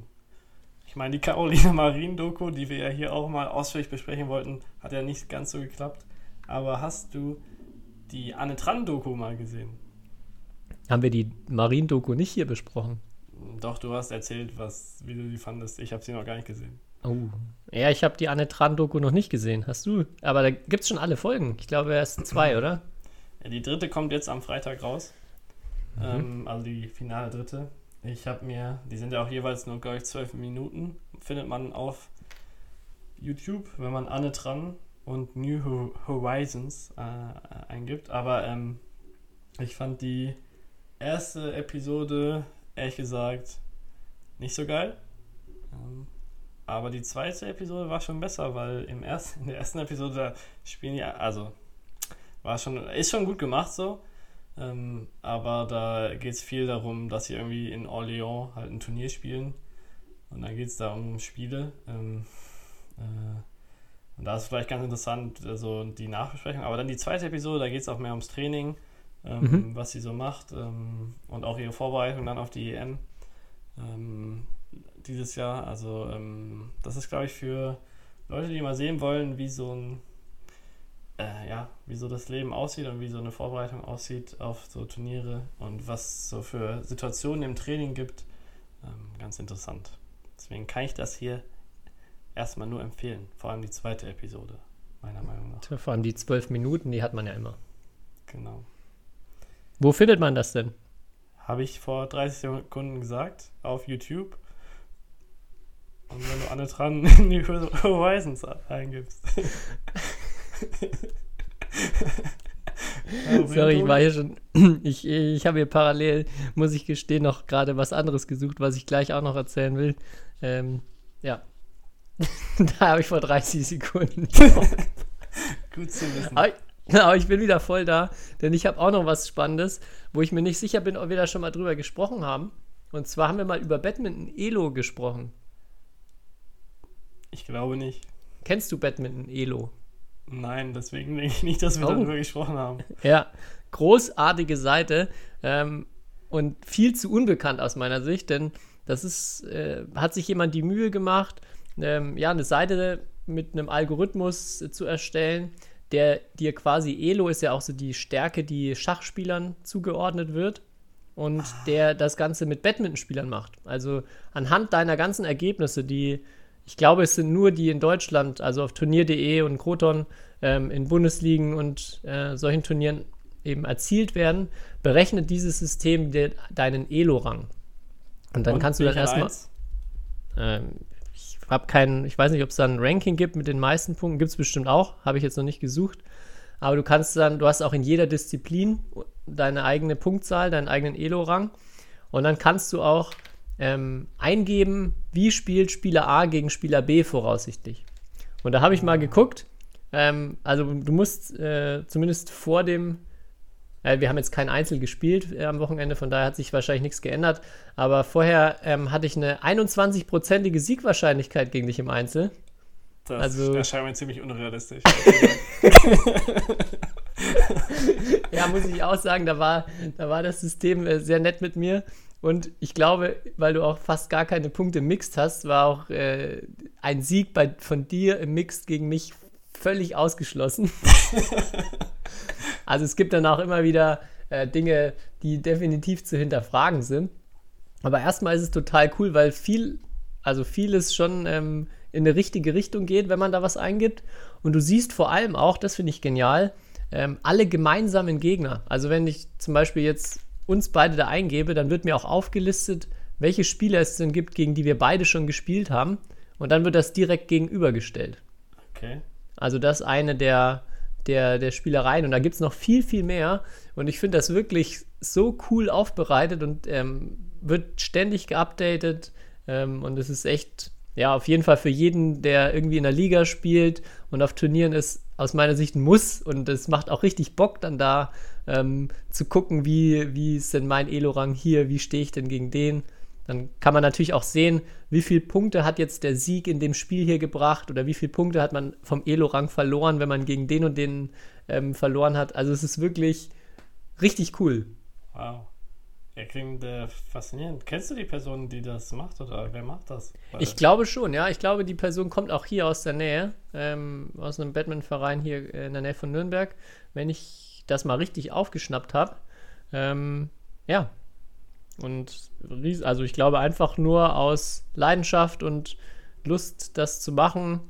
Ich meine, die Caroline Marin-Doku, die wir ja hier auch mal ausführlich besprechen wollten, hat ja nicht ganz so geklappt. Aber hast du die Anne Tran-Doku mal gesehen? Haben wir die Marien-Doku nicht hier besprochen? Doch, du hast erzählt, was, wie du die fandest. Ich habe sie noch gar nicht gesehen. Oh. Ja, ich habe die Anne Tran-Doku noch nicht gesehen. Hast du? Aber da gibt es schon alle Folgen. Ich glaube, erst zwei, oder? Ja, die dritte kommt jetzt am Freitag raus. Mhm. Ähm, also die finale dritte. Ich habe mir, die sind ja auch jeweils nur, glaube ich, zwölf Minuten. Findet man auf YouTube, wenn man Anne Tran und New Horizons äh, eingibt. Aber ähm, ich fand die erste Episode, ehrlich gesagt, nicht so geil. Ähm, aber die zweite Episode war schon besser, weil im ersten, in der ersten Episode spielen ja, also war schon, ist schon gut gemacht so. Ähm, aber da geht es viel darum, dass sie irgendwie in Orléans halt ein Turnier spielen. Und dann geht es da um Spiele. Ähm, äh, und da ist vielleicht ganz interessant, also die Nachbesprechung. Aber dann die zweite Episode, da geht es auch mehr ums Training, ähm, mhm. was sie so macht ähm, und auch ihre Vorbereitung dann auf die EM ähm, dieses Jahr. Also ähm, das ist, glaube ich, für Leute, die mal sehen wollen, wie so ein äh, ja, wie so das Leben aussieht und wie so eine Vorbereitung aussieht auf so Turniere und was so für Situationen im Training gibt, ähm, ganz interessant. Deswegen kann ich das hier erstmal nur empfehlen. Vor allem die zweite Episode, meiner Meinung nach. Vor allem die zwölf Minuten, die hat man ja immer. Genau. Wo findet man das denn? Habe ich vor 30 Sekunden gesagt, auf YouTube. Und wenn du alle dran in die Horizons eingibst. Sorry, ich war hier schon. Ich, ich habe hier parallel, muss ich gestehen, noch gerade was anderes gesucht, was ich gleich auch noch erzählen will. Ähm, ja. da habe ich vor 30 Sekunden. Gut zu wissen. Aber, aber, ich bin wieder voll da, denn ich habe auch noch was Spannendes, wo ich mir nicht sicher bin, ob wir da schon mal drüber gesprochen haben. Und zwar haben wir mal über Badminton Elo gesprochen. Ich glaube nicht. Kennst du Badminton Elo? Nein, deswegen denke ich nicht, dass wir oh. darüber gesprochen haben. Ja, großartige Seite ähm, und viel zu unbekannt aus meiner Sicht, denn das ist, äh, hat sich jemand die Mühe gemacht, ähm, ja, eine Seite mit einem Algorithmus äh, zu erstellen, der dir quasi Elo ist ja auch so die Stärke, die Schachspielern zugeordnet wird und ah. der das Ganze mit Badmintonspielern macht. Also anhand deiner ganzen Ergebnisse, die ich glaube, es sind nur die in Deutschland, also auf turnier.de und Kroton ähm, in Bundesligen und äh, solchen Turnieren eben erzielt werden, berechnet dieses System de, deinen Elo-Rang. Und dann und kannst du dann erstmal. Ähm, habe keinen, ich weiß nicht, ob es da ein Ranking gibt mit den meisten Punkten. Gibt es bestimmt auch, habe ich jetzt noch nicht gesucht. Aber du kannst dann, du hast auch in jeder Disziplin deine eigene Punktzahl, deinen eigenen Elo-Rang. Und dann kannst du auch ähm, eingeben, wie spielt Spieler A gegen Spieler B voraussichtlich. Und da habe ich mal geguckt. Ähm, also du musst äh, zumindest vor dem, wir haben jetzt kein Einzel gespielt äh, am Wochenende, von daher hat sich wahrscheinlich nichts geändert. Aber vorher ähm, hatte ich eine 21-prozentige Siegwahrscheinlichkeit gegen dich im Einzel. Das also, erscheint mir ziemlich unrealistisch. ja, muss ich auch sagen, da war, da war das System äh, sehr nett mit mir. Und ich glaube, weil du auch fast gar keine Punkte im Mixed hast, war auch äh, ein Sieg bei, von dir im Mixed gegen mich völlig ausgeschlossen. also es gibt dann auch immer wieder äh, Dinge, die definitiv zu hinterfragen sind. Aber erstmal ist es total cool, weil viel, also vieles schon ähm, in eine richtige Richtung geht, wenn man da was eingibt. Und du siehst vor allem auch, das finde ich genial, ähm, alle gemeinsamen Gegner. Also wenn ich zum Beispiel jetzt uns beide da eingebe, dann wird mir auch aufgelistet, welche Spieler es denn gibt, gegen die wir beide schon gespielt haben. Und dann wird das direkt gegenübergestellt. Okay. Also das ist eine der, der, der Spielereien. Und da gibt es noch viel, viel mehr. Und ich finde das wirklich so cool aufbereitet und ähm, wird ständig geupdatet. Ähm, und es ist echt, ja, auf jeden Fall für jeden, der irgendwie in der Liga spielt und auf Turnieren ist, aus meiner Sicht ein Muss. Und es macht auch richtig Bock, dann da ähm, zu gucken, wie, wie ist denn mein Elo-Rang hier, wie stehe ich denn gegen den. Dann kann man natürlich auch sehen, wie viele Punkte hat jetzt der Sieg in dem Spiel hier gebracht oder wie viele Punkte hat man vom Elo-Rang verloren, wenn man gegen den und den ähm, verloren hat. Also es ist wirklich richtig cool. Wow. Ja, klingt äh, faszinierend. Kennst du die Person, die das macht oder wer macht das? Weil ich glaube schon, ja. Ich glaube, die Person kommt auch hier aus der Nähe, ähm, aus einem Batman-Verein hier in der Nähe von Nürnberg. Wenn ich das mal richtig aufgeschnappt habe. Ähm, ja, Und also ich glaube einfach nur aus Leidenschaft und Lust, das zu machen,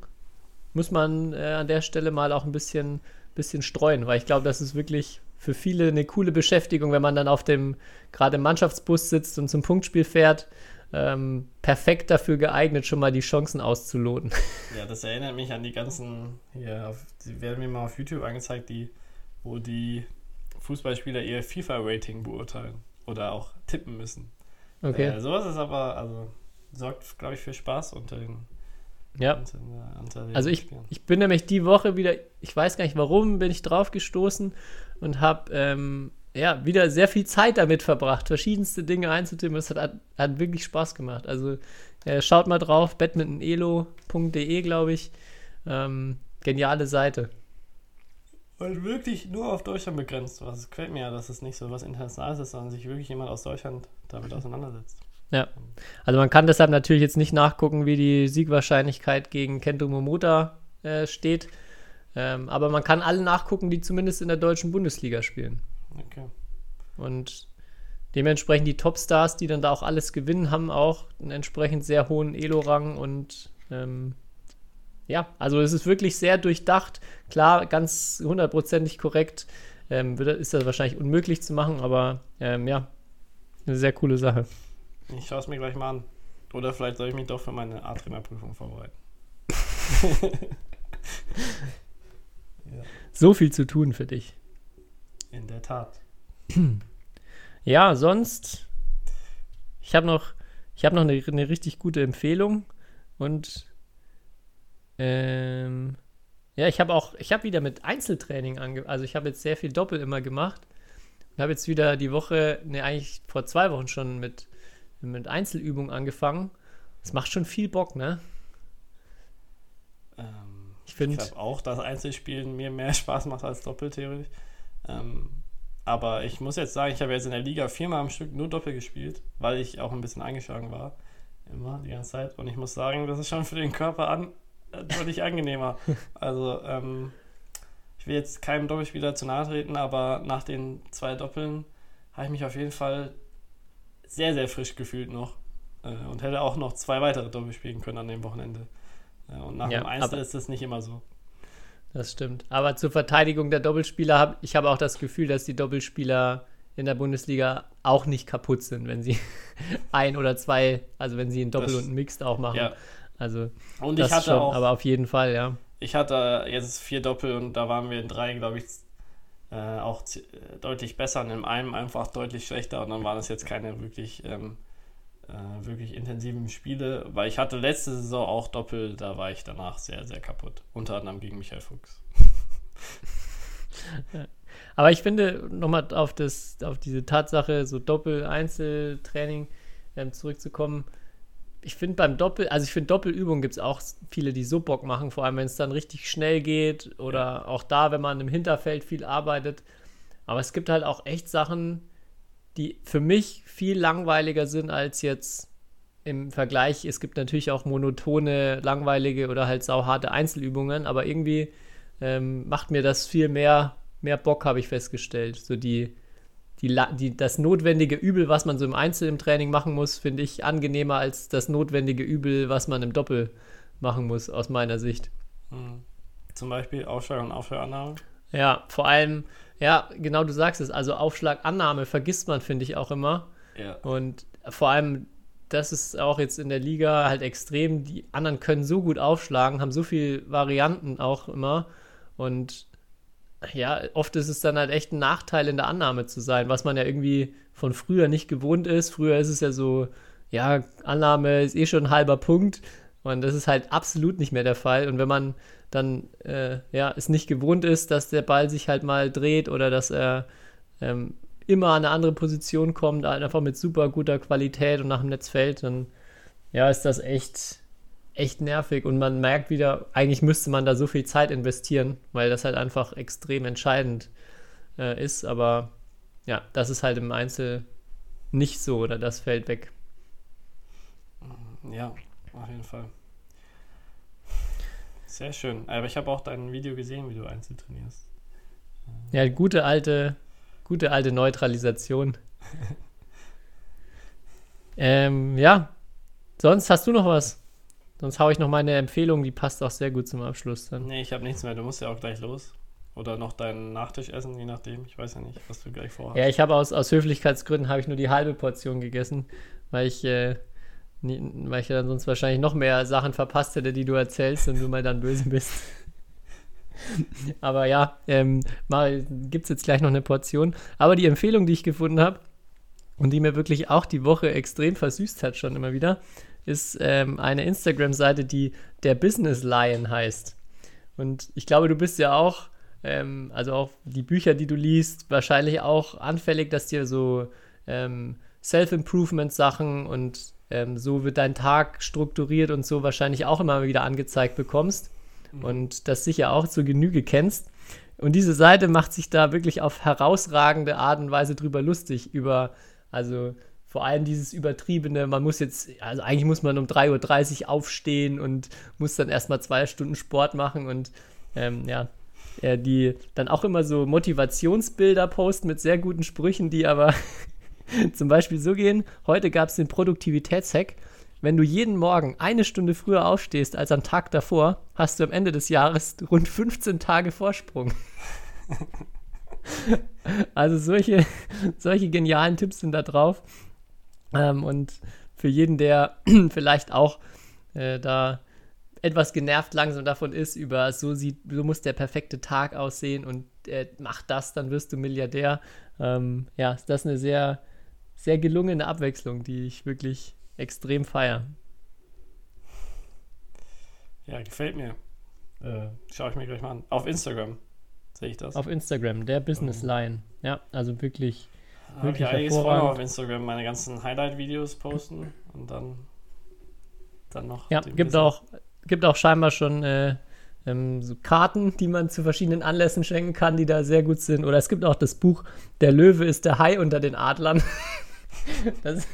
muss man äh, an der Stelle mal auch ein bisschen, bisschen streuen, weil ich glaube, das ist wirklich für viele eine coole Beschäftigung, wenn man dann auf dem gerade im Mannschaftsbus sitzt und zum Punktspiel fährt. Ähm, perfekt dafür geeignet, schon mal die Chancen auszuloten. Ja, das erinnert mich an die ganzen, hier, auf, die werden mir mal auf YouTube angezeigt, die, wo die Fußballspieler ihr FIFA-Rating beurteilen oder auch tippen müssen. Okay. Äh, sowas ist aber, also, sorgt, glaube ich, für Spaß unter den, ja. unter, unter den Also ich, ich bin nämlich die Woche wieder, ich weiß gar nicht warum, bin ich drauf gestoßen und habe ähm, ja, wieder sehr viel Zeit damit verbracht, verschiedenste Dinge einzutippen. Es hat, hat, hat wirklich Spaß gemacht. Also äh, schaut mal drauf, badmintonelo.de, glaube ich. Ähm, geniale Seite. Weil wirklich nur auf Deutschland begrenzt war. Es gefällt mir ja, dass es nicht so was Internationales ist, sondern sich wirklich jemand aus Deutschland damit auseinandersetzt. Ja. Also man kann deshalb natürlich jetzt nicht nachgucken, wie die Siegwahrscheinlichkeit gegen Kento Momota äh, steht. Ähm, aber man kann alle nachgucken, die zumindest in der deutschen Bundesliga spielen. Okay. Und dementsprechend die Topstars, die dann da auch alles gewinnen, haben auch einen entsprechend sehr hohen Elo-Rang und ähm, ja, also es ist wirklich sehr durchdacht. Klar, ganz hundertprozentig korrekt ähm, ist das wahrscheinlich unmöglich zu machen, aber ähm, ja, eine sehr coole Sache. Ich schaue es mir gleich mal an. Oder vielleicht soll ich mich doch für meine A-Trainer-Prüfung vorbereiten. So viel zu tun für dich. In der Tat. Ja, sonst, ich habe noch, ich habe noch eine, eine richtig gute Empfehlung und ähm, ja, ich habe auch, ich habe wieder mit Einzeltraining ange, also ich habe jetzt sehr viel Doppel immer gemacht und habe jetzt wieder die Woche, ne, eigentlich vor zwei Wochen schon mit, mit Einzelübungen angefangen. Das macht schon viel Bock, ne? Ähm, Ich ich finde, glaube auch, dass Einzelspielen mir mehr Spaß macht als Doppel, theoretisch. Ähm, aber ich muss jetzt sagen, ich habe jetzt in der Liga viermal am Stück nur Doppel gespielt, weil ich auch ein bisschen eingeschlagen war. Immer, die ganze Zeit. Und ich muss sagen, das ist schon für den Körper an, deutlich angenehmer. Also, ähm, ich will jetzt keinem Doppelspieler zu nahe treten, aber nach den zwei Doppeln habe ich mich auf jeden Fall sehr, sehr frisch gefühlt noch. Äh, und hätte auch noch zwei weitere Doppel spielen können an dem Wochenende. Äh, und nach Ja, dem Einzel ist das nicht immer so. Das stimmt. Aber zur Verteidigung der Doppelspieler habe ich habe auch das Gefühl, dass die Doppelspieler in der Bundesliga auch nicht kaputt sind, wenn sie ein oder zwei, also wenn sie ein Doppel Das- und ein Mixed auch machen. Ja. Also Und das ich hatte schon, auch, aber auf jeden Fall, ja. ich hatte jetzt vier Doppel und da waren wir in drei, glaube ich, äh, auch äh, deutlich besser und in einem einfach deutlich schlechter und dann waren es jetzt keine wirklich, ähm, äh, wirklich intensiven Spiele, weil ich hatte letzte Saison auch Doppel, da war ich danach sehr, sehr kaputt. Unter anderem gegen Michael Fuchs. Aber ich finde, nochmal auf, das, auf diese Tatsache, so Doppel-Einzeltraining ähm, zurückzukommen. Ich finde beim Doppel, also ich finde Doppelübungen gibt es auch viele, die so Bock machen, vor allem wenn es dann richtig schnell geht oder auch da, wenn man im Hinterfeld viel arbeitet. Aber es gibt halt auch echt Sachen, die für mich viel langweiliger sind als jetzt im Vergleich. Es gibt natürlich auch monotone, langweilige oder halt sauharte Einzelübungen, aber irgendwie ähm, macht mir das viel mehr, mehr Bock, habe ich festgestellt. So die, die, die, das notwendige Übel, was man so im Einzel im Training machen muss, finde ich angenehmer als das notwendige Übel, was man im Doppel machen muss, aus meiner Sicht. Mhm. Zum Beispiel Aufschlag und Aufschlagannahme. Ja, vor allem, ja, genau du sagst es, also Aufschlagannahme vergisst man, finde ich auch immer. Ja. Und vor allem, das ist auch jetzt in der Liga halt extrem. Die anderen können so gut aufschlagen, haben so viele Varianten auch immer. Und ja, oft ist es dann halt echt ein Nachteil in der Annahme zu sein, was man ja irgendwie von früher nicht gewohnt ist. Früher ist es ja so, ja, Annahme ist eh schon ein halber Punkt. Und das ist halt absolut nicht mehr der Fall. Und wenn man dann äh, ja, es nicht gewohnt ist, dass der Ball sich halt mal dreht oder dass er ähm, immer an eine andere Position kommt, einfach mit super guter Qualität und nach dem Netz fällt, dann ja, ist das echt, echt nervig und man merkt wieder, eigentlich müsste man da so viel Zeit investieren, weil das halt einfach extrem entscheidend äh, ist, aber ja, das ist halt im Einzel nicht so oder das fällt weg. Ja, auf jeden Fall. Sehr schön. Aber ich habe auch dein Video gesehen, wie du Einzel trainierst. Ja, gute alte, gute alte Neutralisation. Ähm, ja. Sonst hast du noch was? Sonst haue ich noch meine Empfehlung, die passt auch sehr gut zum Abschluss dann. Nee, ich habe nichts mehr. Du musst ja auch gleich los. Oder noch deinen Nachtisch essen, je nachdem. Ich weiß ja nicht, was du gleich vorhast. Ja, ich habe aus, aus Höflichkeitsgründen habe ich nur die halbe Portion gegessen, weil ich, äh, nie, weil ich ja dann sonst wahrscheinlich noch mehr Sachen verpasst hätte, die du erzählst und du mal dann böse bist. Aber ja, ähm, gibt es jetzt gleich noch eine Portion. Aber die Empfehlung, die ich gefunden habe und die mir wirklich auch die Woche extrem versüßt hat, schon immer wieder, ist ähm, eine Instagram-Seite, die der Business Lion heißt. Und ich glaube, du bist ja auch, ähm, also auch die Bücher, die du liest, wahrscheinlich auch anfällig, dass dir so ähm, Self-Improvement-Sachen und ähm, so wird dein Tag strukturiert und so wahrscheinlich auch immer wieder angezeigt bekommst mhm. und das sicher auch zur Genüge kennst. Und diese Seite macht sich da wirklich auf herausragende Art und Weise drüber lustig, über, also vor allem dieses übertriebene, man muss jetzt, also eigentlich muss man um 3.30 Uhr aufstehen und muss dann erstmal zwei Stunden Sport machen und ähm, ja, äh, die dann auch immer so Motivationsbilder posten mit sehr guten Sprüchen, die aber zum Beispiel so gehen. Heute gab es den Produktivitätshack. Wenn du jeden Morgen eine Stunde früher aufstehst als am Tag davor, hast du am Ende des Jahres rund 15 Tage Vorsprung. also solche, solche genialen Tipps sind da drauf. Ähm, und für jeden, der vielleicht auch äh, da etwas genervt langsam davon ist, über so sieht, so muss der perfekte Tag aussehen und äh, mach das, dann wirst du Milliardär. Ähm, ja, ist das eine sehr, sehr gelungene Abwechslung, die ich wirklich extrem feiere. Ja, gefällt mir. Äh, Schaue ich mir gleich mal an. Auf Instagram sehe ich das. Auf Instagram, der Business Line. Ja, also wirklich habe ich einiges vor, auf Instagram meine ganzen Highlight-Videos posten und dann, dann noch. Ja, gibt auch, gibt auch scheinbar schon äh, ähm, so Karten, die man zu verschiedenen Anlässen schenken kann, die da sehr gut sind. Oder es gibt auch das Buch Der Löwe ist der Hai unter den Adlern. das,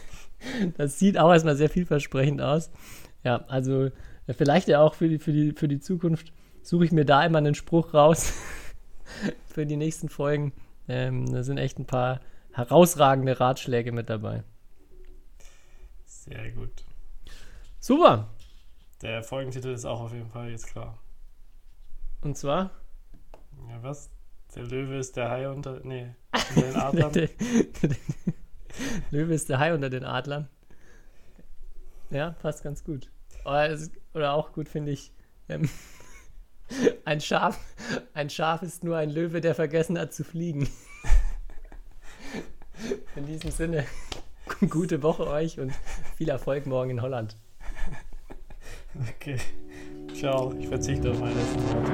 das sieht auch erstmal sehr vielversprechend aus. Ja, also äh, vielleicht ja auch für die, für die, für die Zukunft suche ich mir da immer einen Spruch raus für die nächsten Folgen. Ähm, da sind echt ein paar herausragende Ratschläge mit dabei. Sehr gut. Super. Der Folgentitel ist auch auf jeden Fall jetzt klar. Und zwar? Ja, was? Der Löwe ist der Hai unter. Nee, unter den Adlern. der, Löwe ist der Hai unter den Adlern. Ja, passt ganz gut. Oder, oder auch gut finde ich. Ähm, ein Schaf, ein Schaf ist nur ein Löwe, der vergessen hat zu fliegen. In diesem Sinne, gute Woche euch und viel Erfolg morgen in Holland. Okay. Ciao. Ich verzichte auf meine letzten Worte.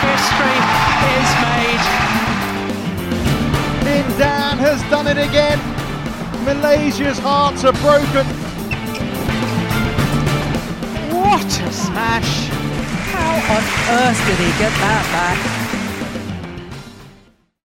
History is made. Lindan has done it again. Malaysia's hearts are broken. What a smash! How on earth did he get that back?